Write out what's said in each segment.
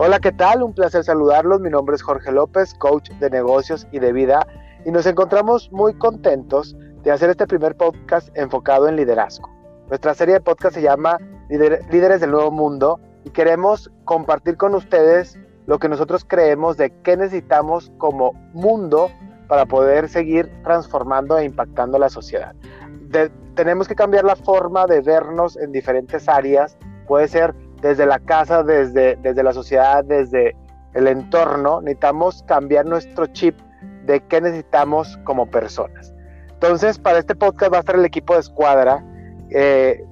Hola, ¿qué tal? Un placer saludarlos. Mi nombre es Jorge López, coach de negocios y de vida, y nos encontramos muy contentos de hacer este primer podcast enfocado en liderazgo. Nuestra serie de podcast se llama Líderes del Nuevo Mundo y queremos compartir con ustedes lo que nosotros creemos de qué necesitamos como mundo para poder seguir transformando e impactando la sociedad. tenemos que cambiar la forma de vernos en diferentes áreas. Puede ser desde la casa, desde, desde la sociedad, desde el entorno. Necesitamos cambiar nuestro chip de qué necesitamos como personas. Entonces, para este podcast va a estar el equipo de escuadra eh,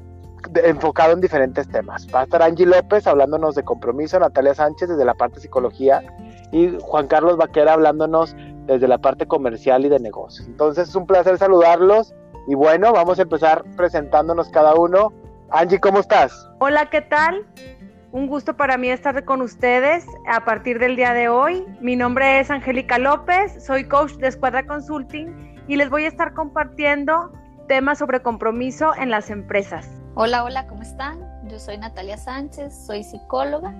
enfocado en diferentes temas. Va a estar Angie López hablándonos de compromiso, Natalia Sánchez desde la parte de psicología y Juan Carlos Vaquera hablándonos desde la parte comercial y de negocios. Entonces es un placer saludarlos y bueno, vamos a empezar presentándonos cada uno. Angie, ¿cómo estás? Hola, ¿qué tal? Un gusto para mí estar con ustedes a partir del día de hoy. Mi nombre es Angélica López, soy coach de Escuadra Consulting y les voy a estar compartiendo temas sobre compromiso en las empresas. Hola, hola, ¿cómo están? Yo soy Natalia Sánchez, soy psicóloga.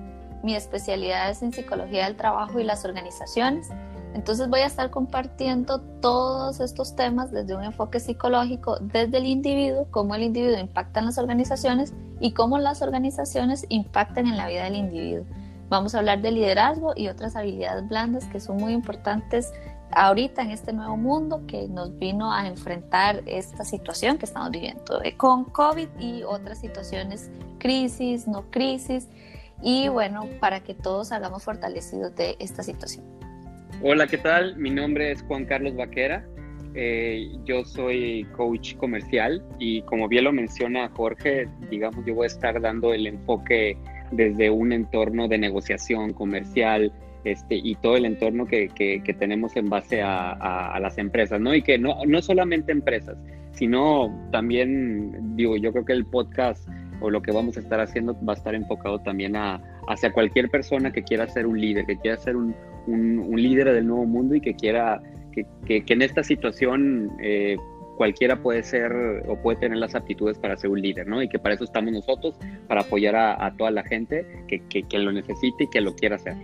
Mi especialidad es en psicología del trabajo y las organizaciones entonces voy a estar compartiendo todos estos temas desde un enfoque psicológico, desde el individuo, cómo el individuo impacta en las organizaciones y cómo las organizaciones impactan en la vida del individuo. Vamos a hablar de liderazgo y otras habilidades blandas que son muy importantes ahorita en este nuevo mundo que nos vino a enfrentar esta situación que estamos viviendo eh, con COVID y otras situaciones, crisis, no crisis, y bueno, para que todos salgamos fortalecidos de esta situación. Hola, ¿qué tal? Mi nombre es Juan Carlos Vaquera. Eh, yo soy coach comercial y como bien lo menciona Jorge, digamos, yo voy a estar dando el enfoque desde un entorno de negociación comercial este, y todo el entorno que, que, tenemos en base a, a, las empresas, ¿no? Y que no, no solamente empresas, sino también, digo, yo creo que el podcast o lo que vamos a estar haciendo va a estar enfocado también a, hacia cualquier persona que quiera ser un líder, que quiera ser un, un, líder del nuevo mundo y que quiera, que, que, en esta situación eh, cualquiera puede ser o puede tener las aptitudes para ser un líder, ¿no? Y que para eso estamos nosotros, para apoyar a, toda la gente que, que, lo necesite y que lo quiera hacer.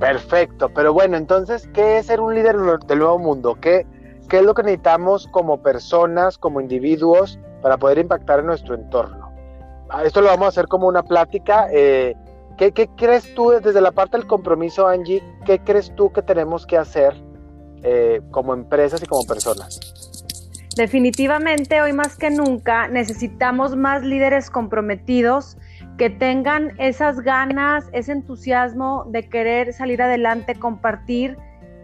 Perfecto, pero bueno, entonces, ¿qué es ser un líder del nuevo mundo? ¿Qué, qué es lo que necesitamos como personas, como individuos, para poder impactar en nuestro entorno? Ah, esto lo vamos a hacer como una plática. Eh, ¿Qué, crees tú desde la parte del compromiso, Angie? ¿Qué crees tú que tenemos que hacer eh, como empresas y como personas? Definitivamente, hoy más que nunca, necesitamos más líderes comprometidos que tengan esas ganas, ese entusiasmo de querer salir adelante, compartir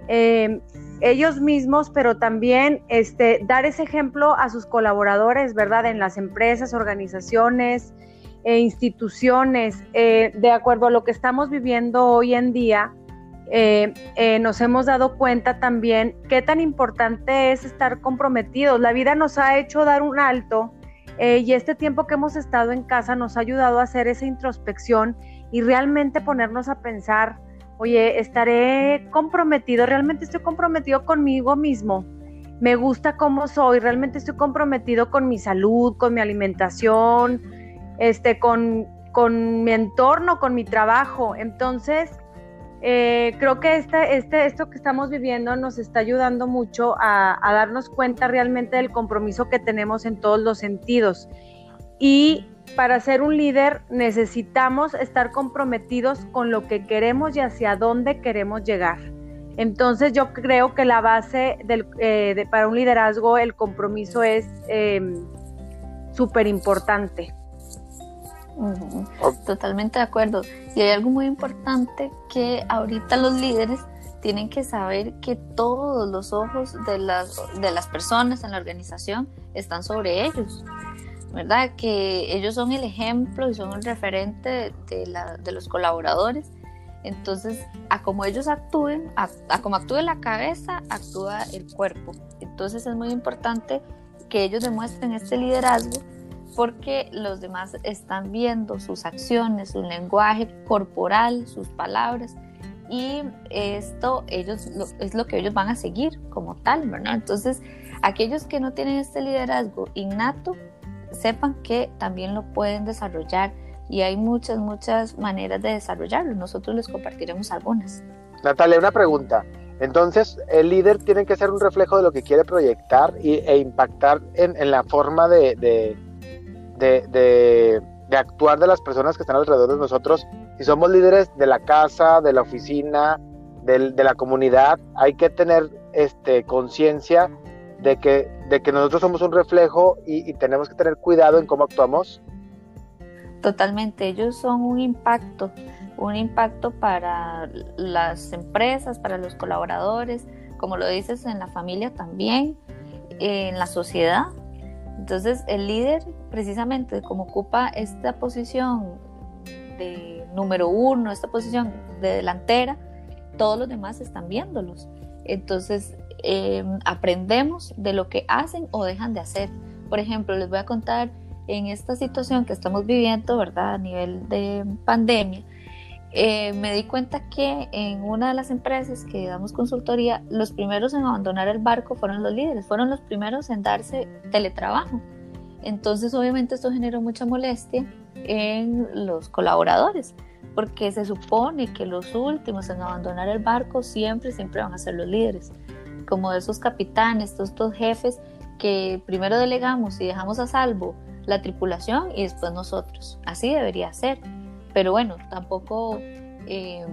eh, ellos mismos, pero también este, dar ese ejemplo a sus colaboradores, ¿verdad? En las empresas, organizaciones, e instituciones, eh, de acuerdo a lo que estamos viviendo hoy en día, eh, eh, nos hemos dado cuenta también qué tan importante es estar comprometidos. La vida nos ha hecho dar un alto y este tiempo que hemos estado en casa nos ha ayudado a hacer esa introspección y realmente ponernos a pensar, oye, estaré comprometido, realmente estoy comprometido conmigo mismo. Me gusta cómo soy, realmente estoy comprometido con mi salud, con mi alimentación, este, con, mi entorno, con mi trabajo. Entonces, eh, creo que este, este, esto que estamos viviendo nos está ayudando mucho a, darnos cuenta realmente del compromiso que tenemos en todos los sentidos. Y para ser un líder necesitamos estar comprometidos con lo que queremos y hacia dónde queremos llegar. Entonces yo creo que la base del, eh, para un liderazgo, el compromiso es em, súper importante. Totalmente de acuerdo. Y hay algo muy importante que ahorita los líderes tienen que saber que todos los ojos de las, de las personas en la organización están sobre ellos, ¿verdad? Que ellos son el ejemplo y son el referente de, la, de los colaboradores. Entonces, a como ellos actúen, a, a como actúe la cabeza, actúa el cuerpo. Entonces es muy importante que ellos demuestren este liderazgo porque los demás están viendo sus acciones, su lenguaje corporal, sus palabras y esto ellos es lo que ellos van a seguir como tal, ¿verdad? Entonces, aquellos que no tienen este liderazgo innato, sepan que también lo pueden desarrollar y hay muchas, muchas maneras de desarrollarlo. Nosotros les compartiremos algunas. Natalia, una pregunta. Entonces, el líder tiene que ser un reflejo de lo que quiere proyectar y, e impactar en, en la forma de, de, de, de, actuar de las personas que están alrededor de nosotros. Si somos líderes de la casa, de la oficina, de, la comunidad, hay que tener este, conciencia de que, de que nosotros somos un reflejo y, y tenemos que tener cuidado en cómo actuamos. Totalmente, ellos son un impacto un impacto para las empresas, para los colaboradores, como lo dices, en la familia también, en la sociedad. Entonces, el líder, precisamente como ocupa esta posición de número uno, esta posición de delantera, todos los demás están viéndolos. Entonces, em, aprendemos de lo que hacen o dejan de hacer. Por ejemplo, les voy a contar en esta situación que estamos viviendo, ¿verdad? A nivel de pandemia, eh, me di cuenta que en una de las empresas que damos consultoría, los primeros en abandonar el barco fueron los líderes, fueron los primeros en darse teletrabajo. Entonces, obviamente, esto generó mucha molestia en los colaboradores, porque se supone que los últimos en abandonar el barco siempre, siempre van a ser los líderes, como esos capitanes, estos dos jefes que primero delegamos y dejamos a salvo la tripulación y después nosotros. Así debería ser pero bueno, tampoco eh,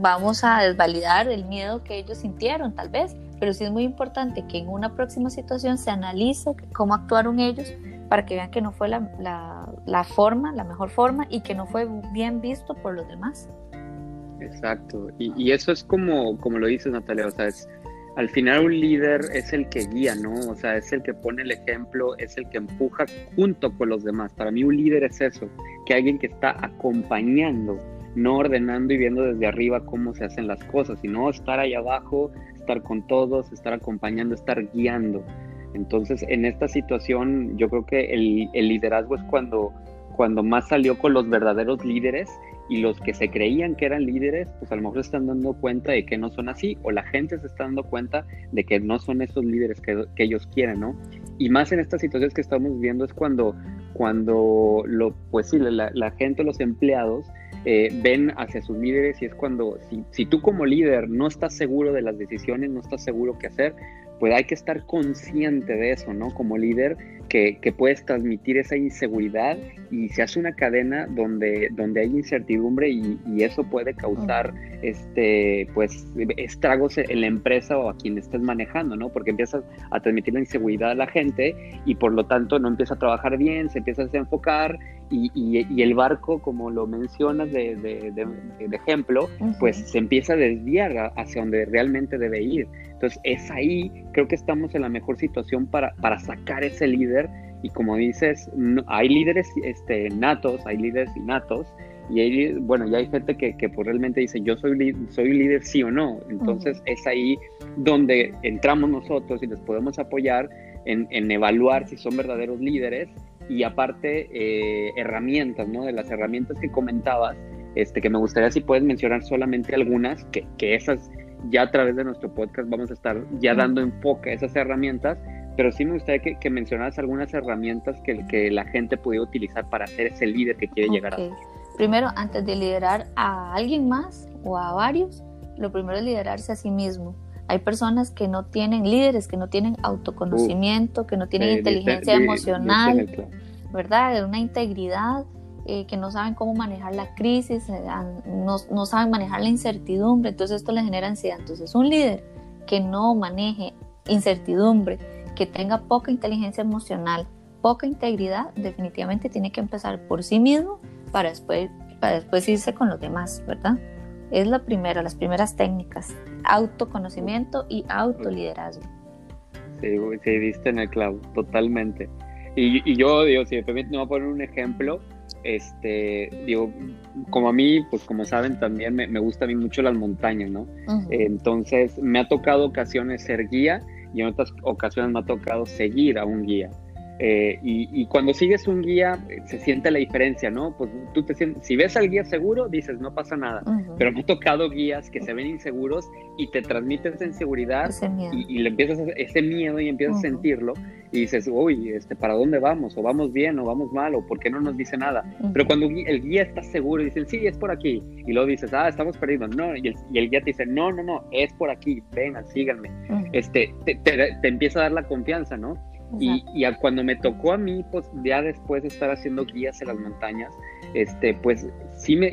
vamos a desvalidar el miedo que ellos sintieron, tal vez, pero sí es muy importante que en una próxima situación se analice cómo actuaron ellos para que vean que no fue la, la, forma, la mejor forma y que no fue bien visto por los demás. Exacto, y, eso es como, como lo dices Natalia, o sea, es, al final un líder es el que guía, ¿no? O sea, es el que pone el ejemplo, es el que empuja junto con los demás. Para mí un líder es eso, que alguien que está acompañando, no ordenando y viendo desde arriba cómo se hacen las cosas, sino estar ahí abajo, estar con todos, estar acompañando, estar guiando. Entonces, en esta situación, yo creo que el, liderazgo es cuando, cuando más salió con los verdaderos líderes y los que se creían que eran líderes, pues a lo mejor se están dando cuenta de que no son así, o la gente se está dando cuenta de que no son esos líderes que, que ellos quieren, ¿no? Y más en estas situaciones que estamos viendo es cuando, cuando lo, pues sí, la, la gente, los empleados, eh, ven hacia sus líderes y es cuando, si, tú como líder no estás seguro de las decisiones, no estás seguro qué hacer, pues hay que estar consciente de eso, ¿no? Como líder, que, puedes transmitir esa inseguridad y se hace una cadena donde, donde hay incertidumbre y, y eso puede causar este, pues, estragos en la empresa o a quien estés manejando, ¿no? Porque empiezas a transmitir la inseguridad a la gente y por lo tanto no empieza a trabajar bien, se empieza a desenfocar y, y, y el barco, como lo mencionas de, de, de, de ejemplo, uh -huh. pues se empieza a desviar hacia donde realmente debe ir. Entonces es ahí, creo que estamos en la mejor situación para, para sacar ese líder y como dices, no, hay líderes este, natos, hay líderes innatos y hay, bueno, ya hay gente que, que pues realmente dice yo soy, soy líder sí o no. Entonces uh -huh. es ahí donde entramos nosotros y les podemos apoyar en, en evaluar si son verdaderos líderes y aparte eh, herramientas, ¿no? De las herramientas que comentabas, este, que me gustaría si puedes mencionar solamente algunas, que, que esas ya a través de nuestro podcast vamos a estar ya dando enfoque a esas herramientas, pero sí me gustaría que, que mencionaras algunas herramientas que, que, la gente puede utilizar para ser ese líder que quiere okay. llegar a Primero, antes de liderar a alguien más o a varios, lo primero es liderarse a sí mismo. Hay personas que no tienen líderes, que no tienen autoconocimiento, uh, que no tienen eh, inteligencia emocional, dice ¿verdad? Una integridad, eh, que no saben cómo manejar la crisis, eh, no, no, saben manejar la incertidumbre, entonces esto les genera ansiedad. Entonces un líder que no maneje incertidumbre, que tenga poca inteligencia emocional, poca integridad, definitivamente tiene que empezar por sí mismo para después, para después irse con los demás, ¿verdad? Es la primera, las primeras técnicas, autoconocimiento y autoliderazgo. Sí, sí, diste en el clavo, totalmente. Y, y yo, digo, si me permite, me voy a poner un ejemplo este, digo, como a mí, pues como saben también me, me gusta a mí mucho las montañas, ¿no? Uh -huh. Entonces me ha tocado ocasiones ser guía y en otras ocasiones me ha tocado seguir a un guía. Eh, y, cuando sigues un guía, eh, se siente la diferencia, ¿no? Pues tú te sientes, si ves al guía seguro, dices, no pasa nada. Pero me he tocado guías que se ven inseguros y te transmiten esa inseguridad y, le empiezas a, ese miedo y empiezas a sentirlo y dices, uy, este, ¿para dónde vamos? O vamos bien, o vamos mal, o ¿por qué no nos dice nada? Pero cuando el guía está seguro y dicen, sí, es por aquí, y luego dices, ah, estamos perdidos, no, y el, guía te dice, no, no, no, es por aquí, vengan, síganme. este, te, te empieza a dar la confianza, ¿no? Y, y cuando me tocó a mí, pues ya después de estar haciendo guías en las montañas, este, pues sí me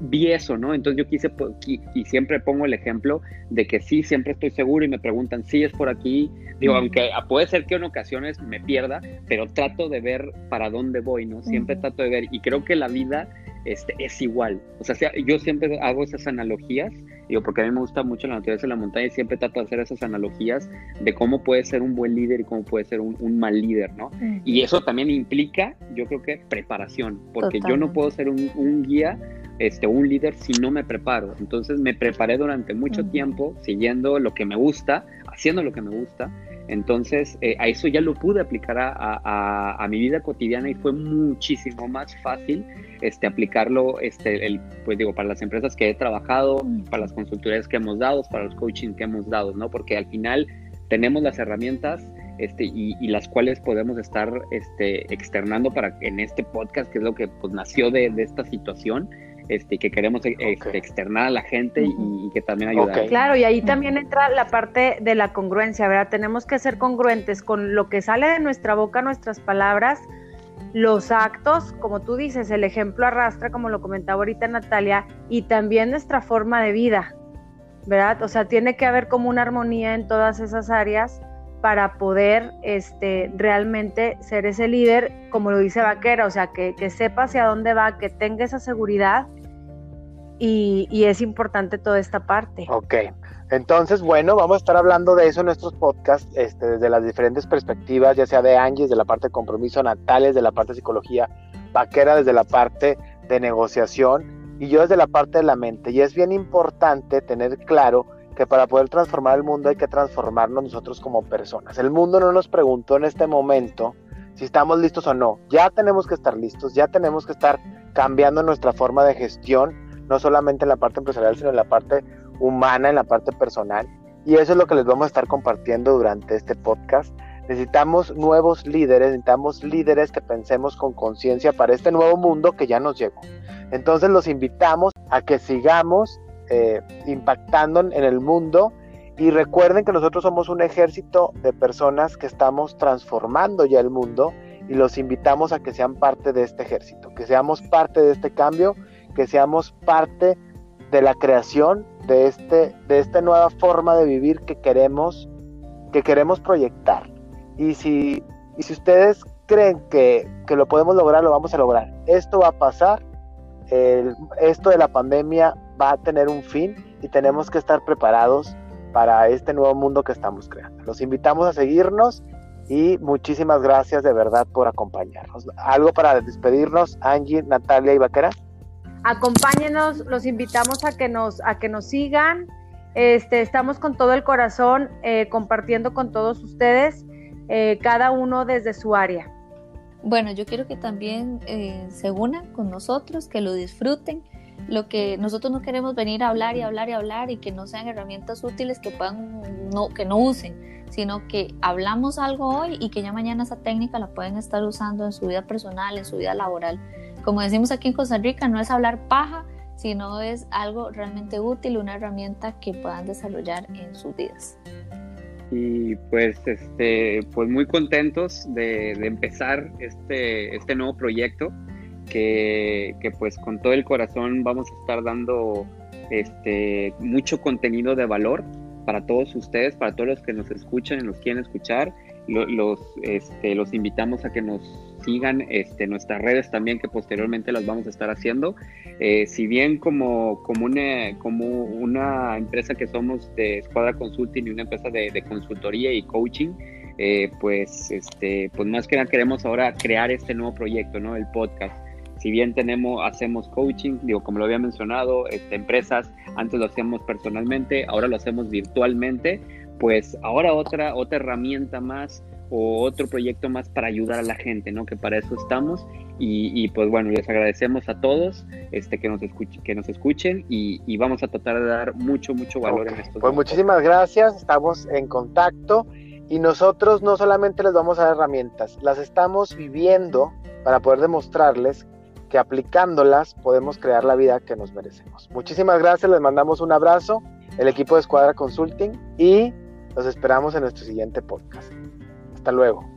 vi eso, ¿no? Entonces yo quise, pues, y, siempre pongo el ejemplo de que sí, siempre estoy seguro y me preguntan, sí, es por aquí. Digo, aunque puede ser que en ocasiones me pierda, pero trato de ver para dónde voy, ¿no? Siempre trato de ver, y creo que la vida este, es igual. O sea, yo siempre hago esas analogías Digo, porque a mí me gusta mucho la naturaleza de la montaña y siempre trato de hacer esas analogías de cómo puede ser un buen líder y cómo puede ser un, mal líder, ¿no? Y eso también implica, yo creo que preparación, porque yo no puedo ser un, guía, este, un líder si no me preparo. Entonces me preparé durante mucho tiempo siguiendo lo que me gusta, haciendo lo que me gusta. Entonces, eh, a eso ya lo pude aplicar a, a, mi vida cotidiana y fue muchísimo más fácil este, aplicarlo, este, el, pues digo, para las empresas que he trabajado, para las consultorías que hemos dado, para los coaching que hemos dado, ¿no? Porque al final tenemos las herramientas este, y, las cuales podemos estar este, externando para en este podcast, que es lo que pues, nació de, de esta situación, este, que queremos e, este, externar a la gente y, que también ayudar. Claro, y ahí también entra la parte de la congruencia, ¿verdad? Tenemos que ser congruentes con lo que sale de nuestra boca, nuestras palabras, los actos, como tú dices, el ejemplo arrastra, como lo comentaba ahorita Natalia, y también nuestra forma de vida, ¿verdad? O sea, tiene que haber como una armonía en todas esas áreas para poder este, realmente ser ese líder, como lo dice Vaquera, o sea, que, que sepa hacia dónde va, que tenga esa seguridad y, es importante toda esta parte. Ok, entonces, bueno, vamos a estar hablando de eso en nuestros podcasts, este, desde las diferentes perspectivas, ya sea de Angie, desde la parte de compromiso, Natales, desde la parte de psicología, Vaquera, desde la parte de negociación y yo desde la parte de la mente. Y es bien importante tener claro que para poder transformar el mundo hay que transformarnos nosotros como personas. El mundo no nos preguntó en este momento si estamos listos o no. Ya tenemos que estar listos, ya tenemos que estar cambiando nuestra forma de gestión, no solamente en la parte empresarial, sino en la parte humana, en la parte personal. Y eso es lo que les vamos a estar compartiendo durante este podcast. Necesitamos nuevos líderes, necesitamos líderes que pensemos con conciencia para este nuevo mundo que ya nos llegó. Entonces los invitamos a que sigamos eh, impactando en el mundo y recuerden que nosotros somos un ejército de personas que estamos transformando ya el mundo y los invitamos a que sean parte de este ejército, que seamos parte de este cambio, que seamos parte de la creación de, este, de esta nueva forma de vivir que queremos, que queremos proyectar. Y si, y si ustedes creen que, que, lo podemos lograr, lo vamos a lograr. Esto va a pasar, esto de la pandemia va a tener un fin y tenemos que estar preparados para este nuevo mundo que estamos creando. Los invitamos a seguirnos y muchísimas gracias de verdad por acompañarnos. ¿Algo para despedirnos, Angie, Natalia y Vaquera? Acompáñenos, los invitamos a que nos, a que nos sigan. Este, estamos con todo el corazón eh, compartiendo con todos ustedes, eh, cada uno desde su área. Bueno, yo quiero que también eh, se unan con nosotros, que lo disfruten. Lo que nosotros no queremos venir a hablar y hablar y hablar y que no sean herramientas útiles que puedan no, que no usen, sino que hablamos algo hoy y que ya mañana esa técnica la pueden estar usando en su vida personal, en su vida laboral como decimos aquí en Costa Rica, no es hablar paja, sino es algo realmente útil, una herramienta que puedan desarrollar en sus vidas. Y pues, este, pues muy contentos de, empezar este, este nuevo proyecto, que, que, pues con todo el corazón vamos a estar dando este, mucho contenido de valor para todos ustedes, para todos los que nos escuchan y nos quieren escuchar. Los, este, los invitamos a que nos sigan este, nuestras redes también, que posteriormente las vamos a estar haciendo. Eh, si bien como, como, una, como una empresa que somos de Escuadra Consulting y una empresa de, consultoría y coaching, eh, pues, este, pues más que nada queremos ahora crear este nuevo proyecto, ¿no? El podcast. Si bien tenemos, hacemos coaching, digo, como lo había mencionado, este, empresas, antes lo hacíamos personalmente, ahora lo hacemos virtualmente, pues ahora otra, otra herramienta más o otro proyecto más para ayudar a la gente, ¿no? Que para eso estamos y, pues bueno, les agradecemos a todos este, que, nos escuchen, que nos escuchen y, vamos a tratar de dar mucho, mucho valor en esto. Pues muchísimas gracias, estamos en contacto y nosotros no solamente les vamos a dar herramientas, las estamos viviendo para poder demostrarles que aplicándolas podemos crear la vida que nos merecemos. Muchísimas gracias, les mandamos un abrazo, el equipo de Escuadra Consulting y los esperamos en nuestro siguiente podcast. Hasta luego.